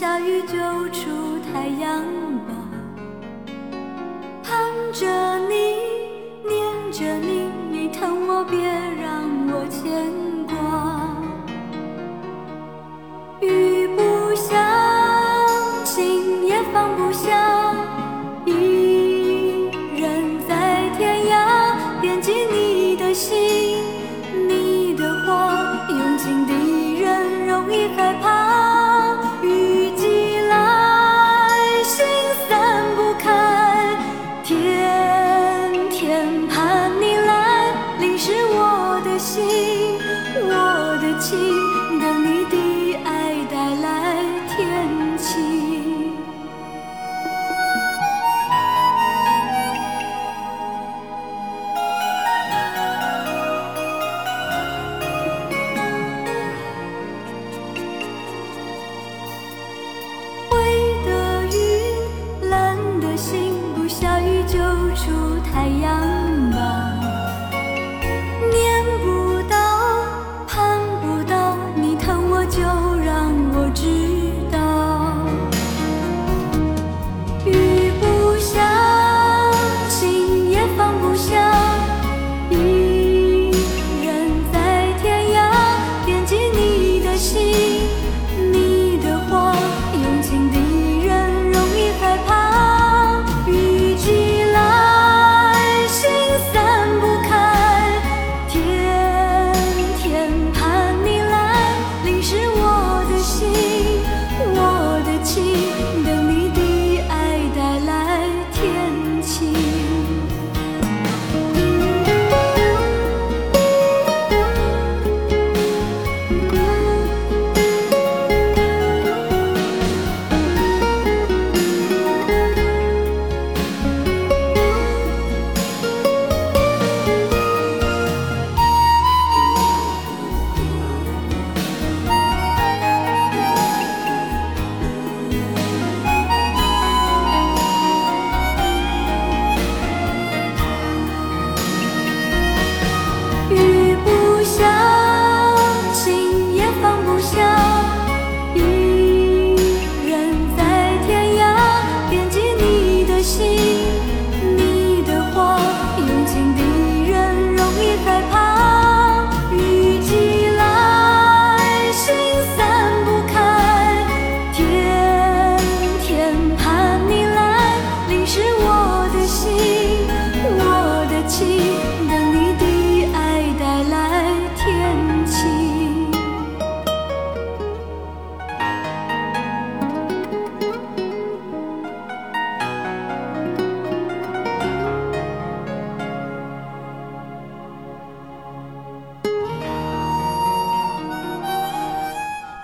下雨就出太阳吧盼着情，等你的。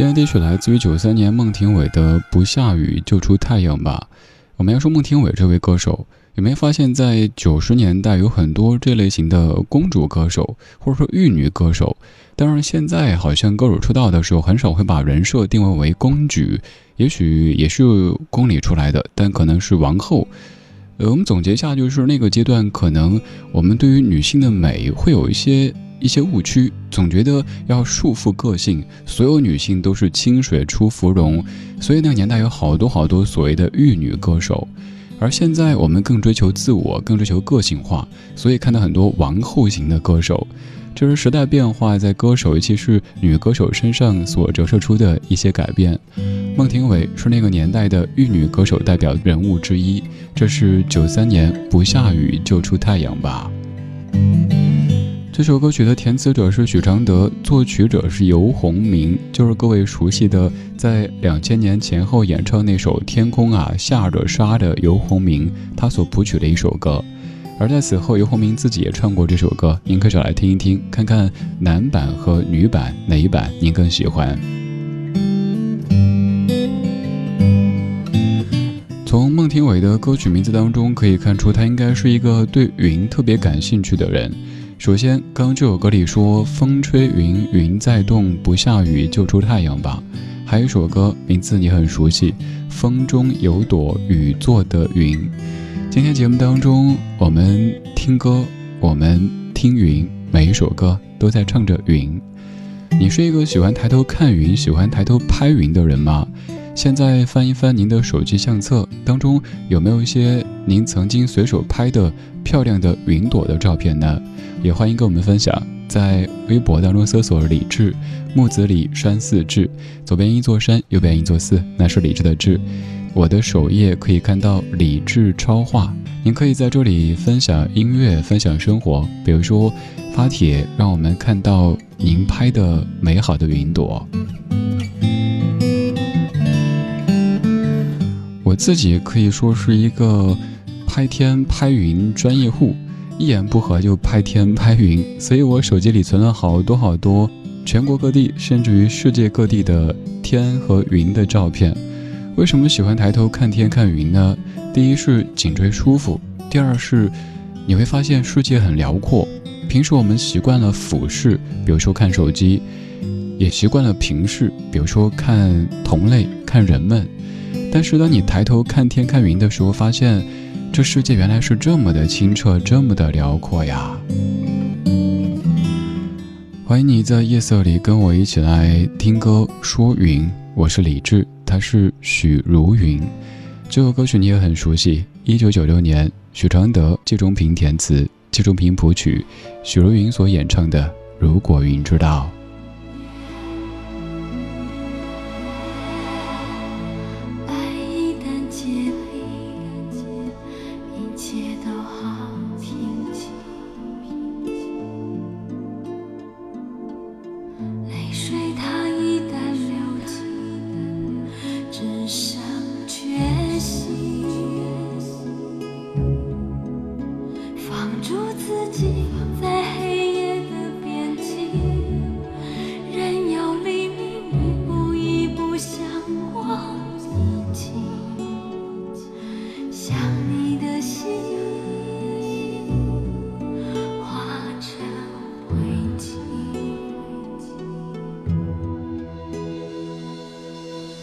今天第一曲来自于九三年孟庭苇的《不下雨就出太阳吧》。我们要说孟庭苇这位歌手，有没有发现，在九十年代有很多这类型的公主歌手，或者说玉女歌手？当然，现在好像歌手出道的时候，很少会把人设定位为公举，也许也是宫里出来的，但可能是王后。呃，我们总结一下，就是那个阶段，可能我们对于女性的美会有一些。一些误区，总觉得要束缚个性，所有女性都是清水出芙蓉，所以那个年代有好多好多所谓的玉女歌手，而现在我们更追求自我，更追求个性化，所以看到很多王后型的歌手。这是时代变化在歌手，尤其是女歌手身上所折射出的一些改变。孟庭苇是那个年代的玉女歌手代表人物之一。这是九三年《不下雨就出太阳吧》。这首歌曲的填词者是许常德，作曲者是游鸿明，就是各位熟悉的在两千年前后演唱那首《天空啊下着沙》的游鸿明，他所谱曲的一首歌。而在此后，游鸿明自己也唱过这首歌，您可以找来听一听，看看男版和女版哪一版您更喜欢。从孟庭苇的歌曲名字当中可以看出，他应该是一个对云特别感兴趣的人。首先，刚刚这首歌里说“风吹云，云在动，不下雨就出太阳吧”。还有一首歌名字你很熟悉，“风中有朵雨做的云”。今天节目当中，我们听歌，我们听云，每一首歌都在唱着云。你是一个喜欢抬头看云、喜欢抬头拍云的人吗？现在翻一翻您的手机相册当中，有没有一些您曾经随手拍的漂亮的云朵的照片呢？也欢迎跟我们分享，在微博当中搜索“李志木子李山寺志”，左边一座山，右边一座寺，那是李志的志。我的首页可以看到李志超话，您可以在这里分享音乐，分享生活，比如说发帖，让我们看到您拍的美好的云朵。我自己可以说是一个拍天拍云专业户，一言不合就拍天拍云，所以我手机里存了好多好多全国各地甚至于世界各地的天和云的照片。为什么喜欢抬头看天看云呢？第一是颈椎舒服，第二是你会发现世界很辽阔。平时我们习惯了俯视，比如说看手机，也习惯了平视，比如说看同类、看人们。但是当你抬头看天看云的时候，发现这世界原来是这么的清澈，这么的辽阔呀！欢迎你在夜色里跟我一起来听歌说云，我是李志，他是许茹芸。这首歌曲你也很熟悉，一九九六年许常德、季中平填词，季中平谱曲，许茹芸所演唱的《如果云知道》。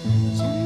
嗯。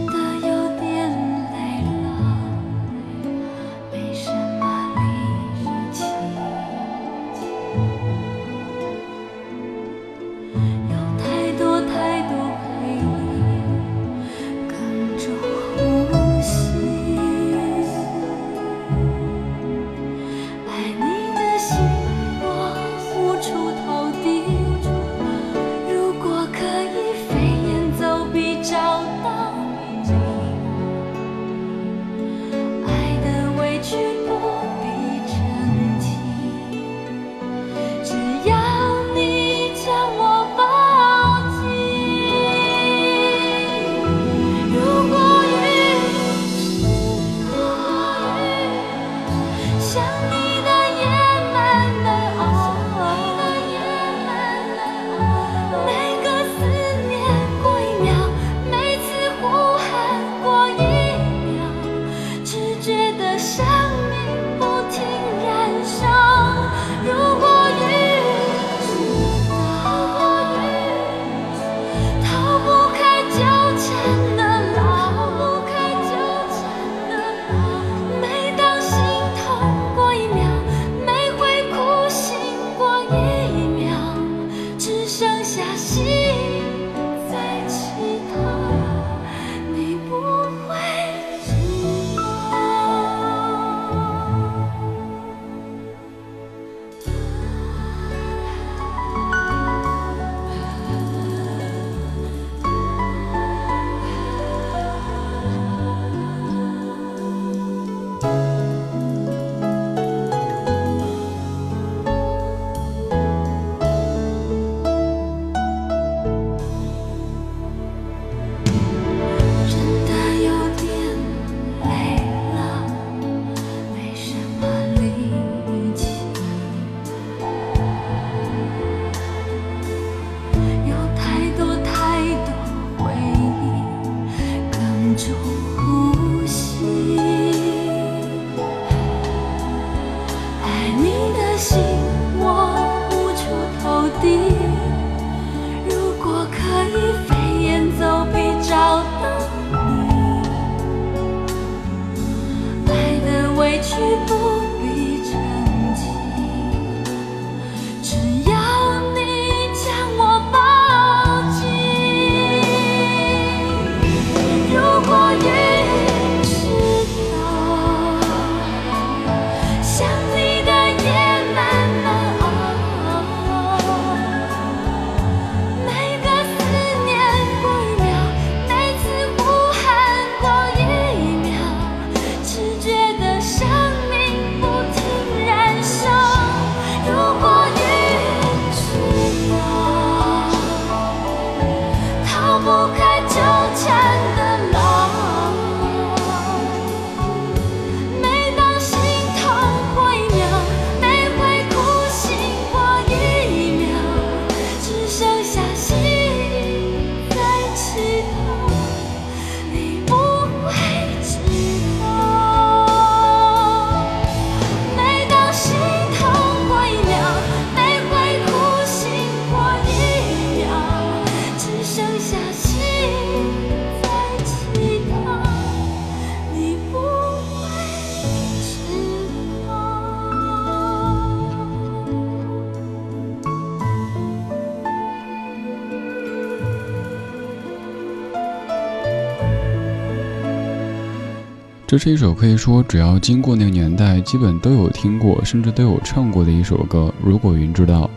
这是一首可以说只要经过那个年代，基本都有听过，甚至都有唱过的一首歌。如果云知道，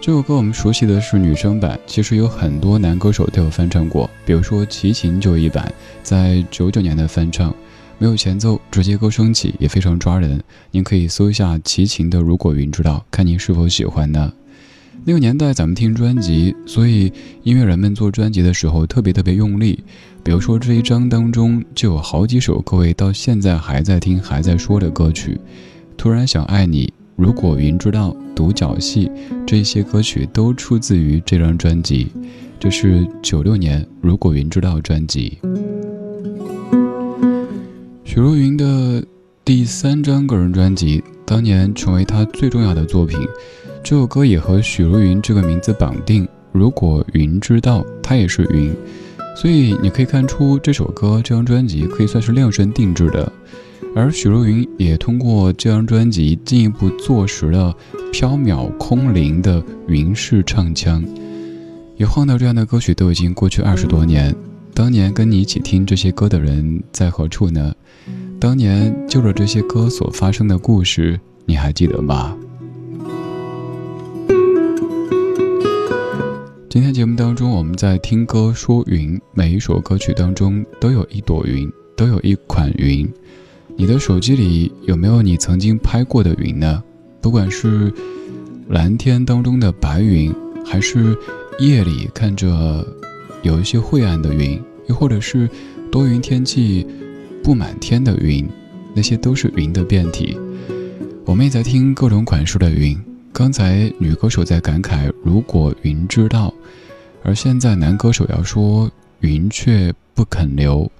这首歌我们熟悉的是女生版，其实有很多男歌手都有翻唱过。比如说齐秦就一版，在九九年的翻唱，没有前奏，直接歌升起，也非常抓人。您可以搜一下齐秦的《如果云知道》，看您是否喜欢呢？那个年代咱们听专辑，所以音乐人们做专辑的时候特别特别用力。比如说这一张当中就有好几首各位到现在还在听还在说的歌曲，突然想爱你，如果云知道，独角戏，这些歌曲都出自于这张专辑，这是九六年如果云知道专辑。许茹芸的第三张个人专辑，当年成为她最重要的作品，这首歌也和许茹芸这个名字绑定，如果云知道，她也是云。所以你可以看出，这首歌、这张专辑可以算是量身定制的，而许茹芸也通过这张专辑进一步坐实了飘渺空灵的云式唱腔。一晃到这样的歌曲都已经过去二十多年，当年跟你一起听这些歌的人在何处呢？当年就着这些歌所发生的故事，你还记得吗？今天节目当中，我们在听歌说云，每一首歌曲当中都有一朵云，都有一款云。你的手机里有没有你曾经拍过的云呢？不管是蓝天当中的白云，还是夜里看着有一些晦暗的云，又或者是多云天气布满天的云，那些都是云的变体。我们也在听各种款式的云。刚才女歌手在感慨：“如果云知道。”而现在，男歌手要说“云却不肯留”，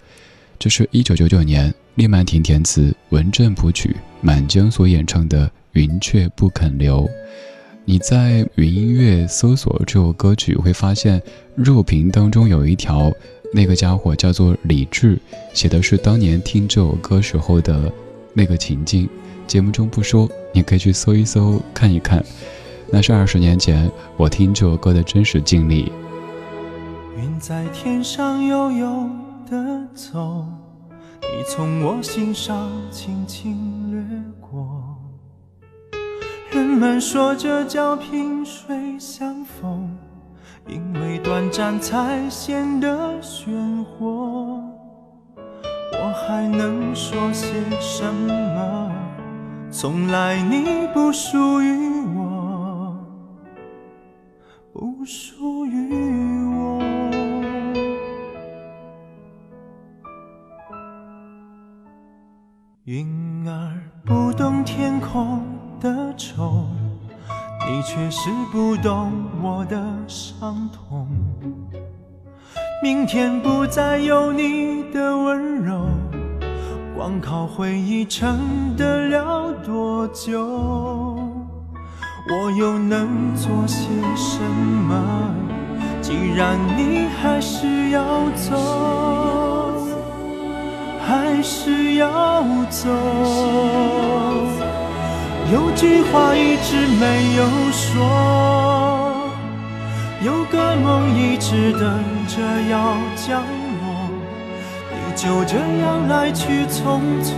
这是一九九九年列曼婷填词、文振谱曲、满江所演唱的《云却不肯留》。你在云音乐搜索这首歌曲，会发现热评当中有一条，那个家伙叫做李志，写的是当年听这首歌时候的那个情境。节目中不说，你可以去搜一搜看一看，那是二十年前我听这首歌的真实经历。云在天上悠悠的走，你从我心上轻轻掠过。人们说这叫萍水相逢，因为短暂才显得鲜活。我还能说些什么？从来你不属于我，不属于我。云儿不懂天空的愁，你却是不懂我的伤痛。明天不再有你的温柔，光靠回忆撑得了久？我又能做些什么？既然你还是要走。还是要走。有句话一直没有说，有个梦一直等着要降落，你就这样来去匆匆，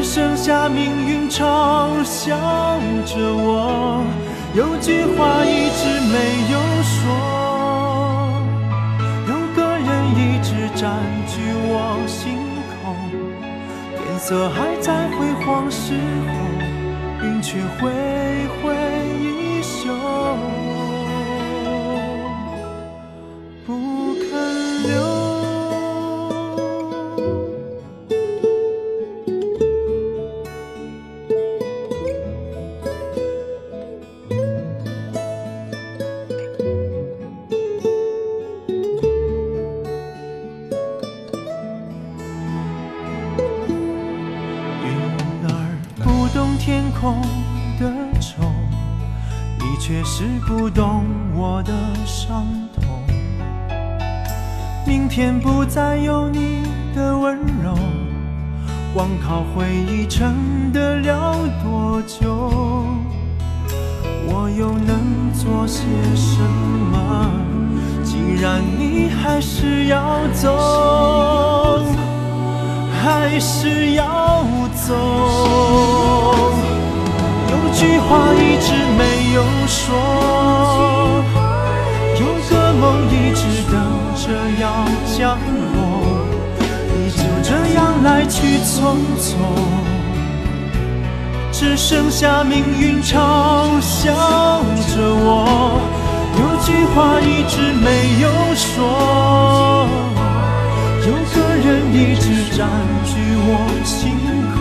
只剩下命运嘲笑着我。有句话一直没有说，有个人一直占据我心口，天色还在辉煌时候，云却灰还是要走，还是要走。有句话一直没有说，有个梦一直等着要降落，你就这样来去匆匆，只剩下命运嘲笑着我。有句话一直没有说，有个人一直占据我心口。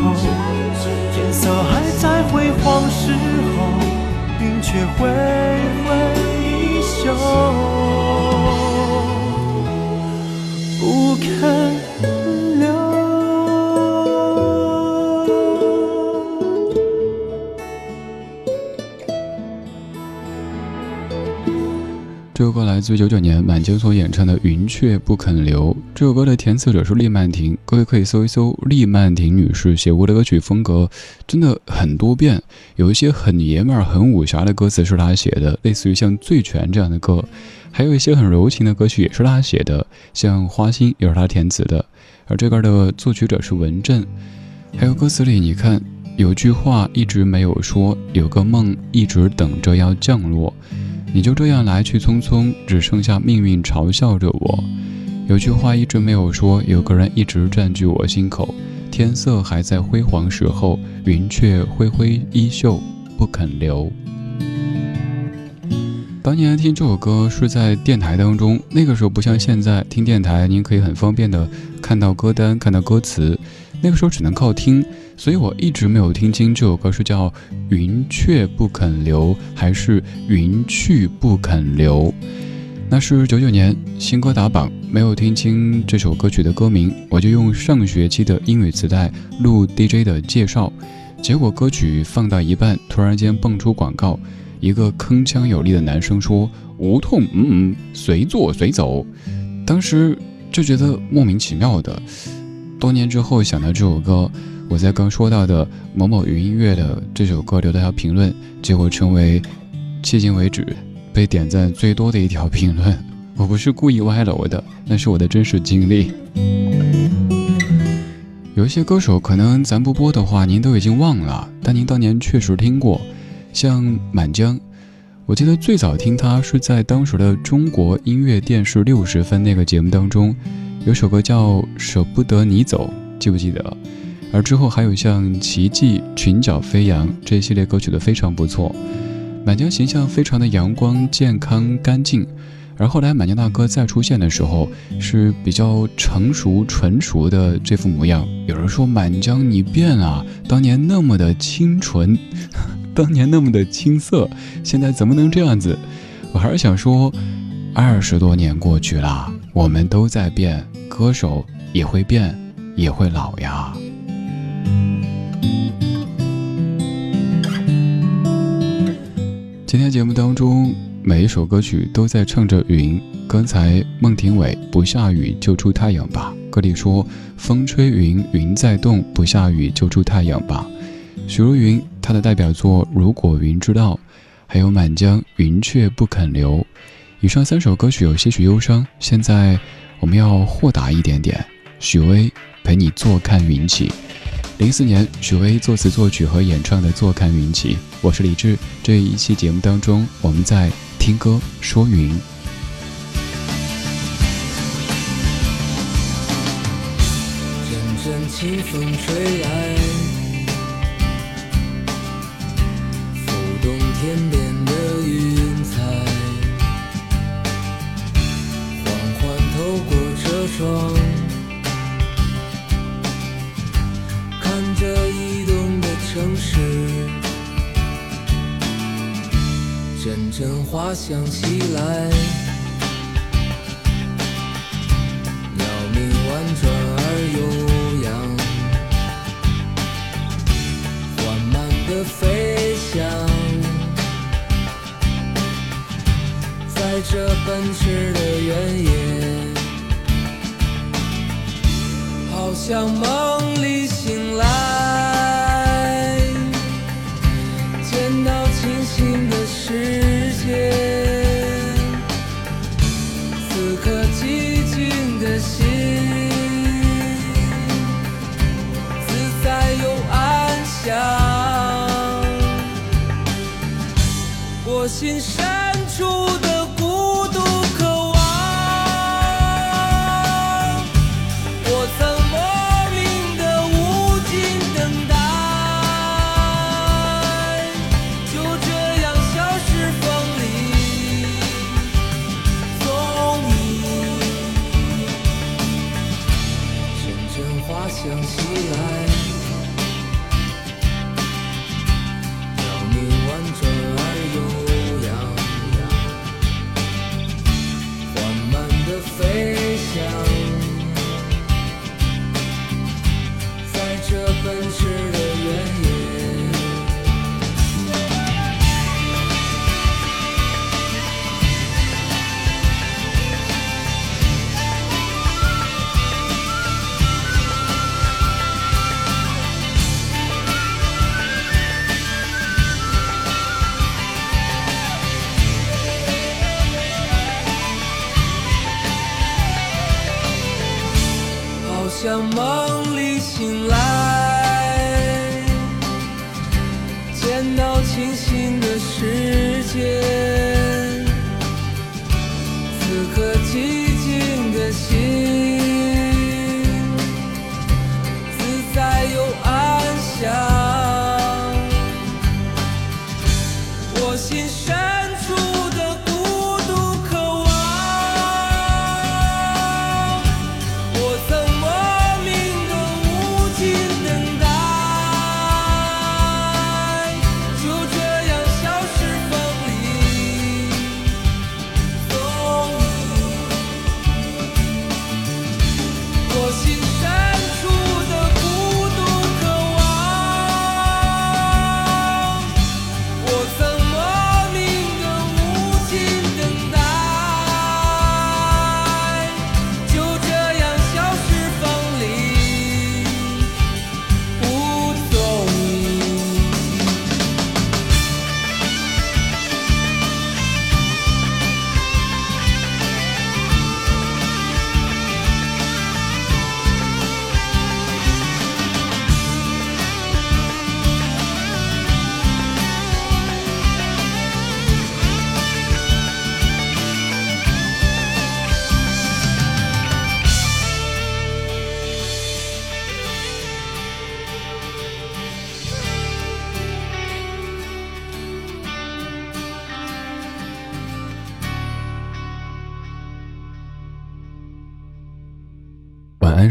天色还在辉煌时候，云却挥挥衣袖，不肯来自九九年满江所演唱的《云雀不肯留》。这首歌的填词者是厉曼婷，各位可以搜一搜厉曼婷女士写过的歌曲风格，真的很多变。有一些很爷们儿、很武侠的歌词是她写的，类似于像《醉拳》这样的歌；还有一些很柔情的歌曲也是她写的，像《花心》也是她填词的。而这歌的作曲者是文振。还有歌词里，你看有句话一直没有说，有个梦一直等着要降落。你就这样来去匆匆，只剩下命运嘲笑着我。有句话一直没有说，有个人一直占据我心口。天色还在辉煌时候，云却挥挥衣袖，不肯留。当年听这首歌是在电台当中，那个时候不像现在听电台，您可以很方便的看到歌单，看到歌词。那个时候只能靠听，所以我一直没有听清这首歌是叫《云雀不肯留》还是《云去不肯留》。那是九九年新歌打榜，没有听清这首歌曲的歌名，我就用上学期的英语磁带录 DJ 的介绍，结果歌曲放到一半，突然间蹦出广告，一个铿锵有力的男生说：“无痛，嗯嗯，随做随走。”当时就觉得莫名其妙的。多年之后想到这首歌，我在刚说到的某某云音乐的这首歌留的条评论，结果成为迄今为止被点赞最多的一条评论。我不是故意歪楼的，那是我的真实经历。有一些歌手可能咱不播的话，您都已经忘了，但您当年确实听过，像满江。我记得最早听他是在当时的中国音乐电视六十分那个节目当中。有首歌叫《舍不得你走》，记不记得？而之后还有像《奇迹》《裙角飞扬》这一系列歌曲的非常不错。满江形象非常的阳光、健康、干净，而后来满江大哥再出现的时候，是比较成熟、纯熟的这副模样。有人说满江你变了，当年那么的清纯，当年那么的青涩，现在怎么能这样子？我还是想说，二十多年过去了。我们都在变，歌手也会变，也会老呀。今天节目当中，每一首歌曲都在唱着云。刚才孟庭苇《不下雨就出太阳吧》，歌里说风吹云，云在动，不下雨就出太阳吧。许茹芸她的代表作《如果云知道》，还有《满江云却不肯留》。以上三首歌曲有些许忧伤，现在我们要豁达一点点。许巍陪你坐看云起。零四年，许巍作词作曲和演唱的《坐看云起》。我是李志，这一期节目当中，我们在听歌说云。阵阵清风吹来，浮动天边。窗，看着移动的城市，阵阵花香袭来，鸟鸣婉转而悠扬，缓慢的飞翔，在这奔驰的像梦里醒来，见到清醒的世界。此刻寂静的心，自在又安详。我心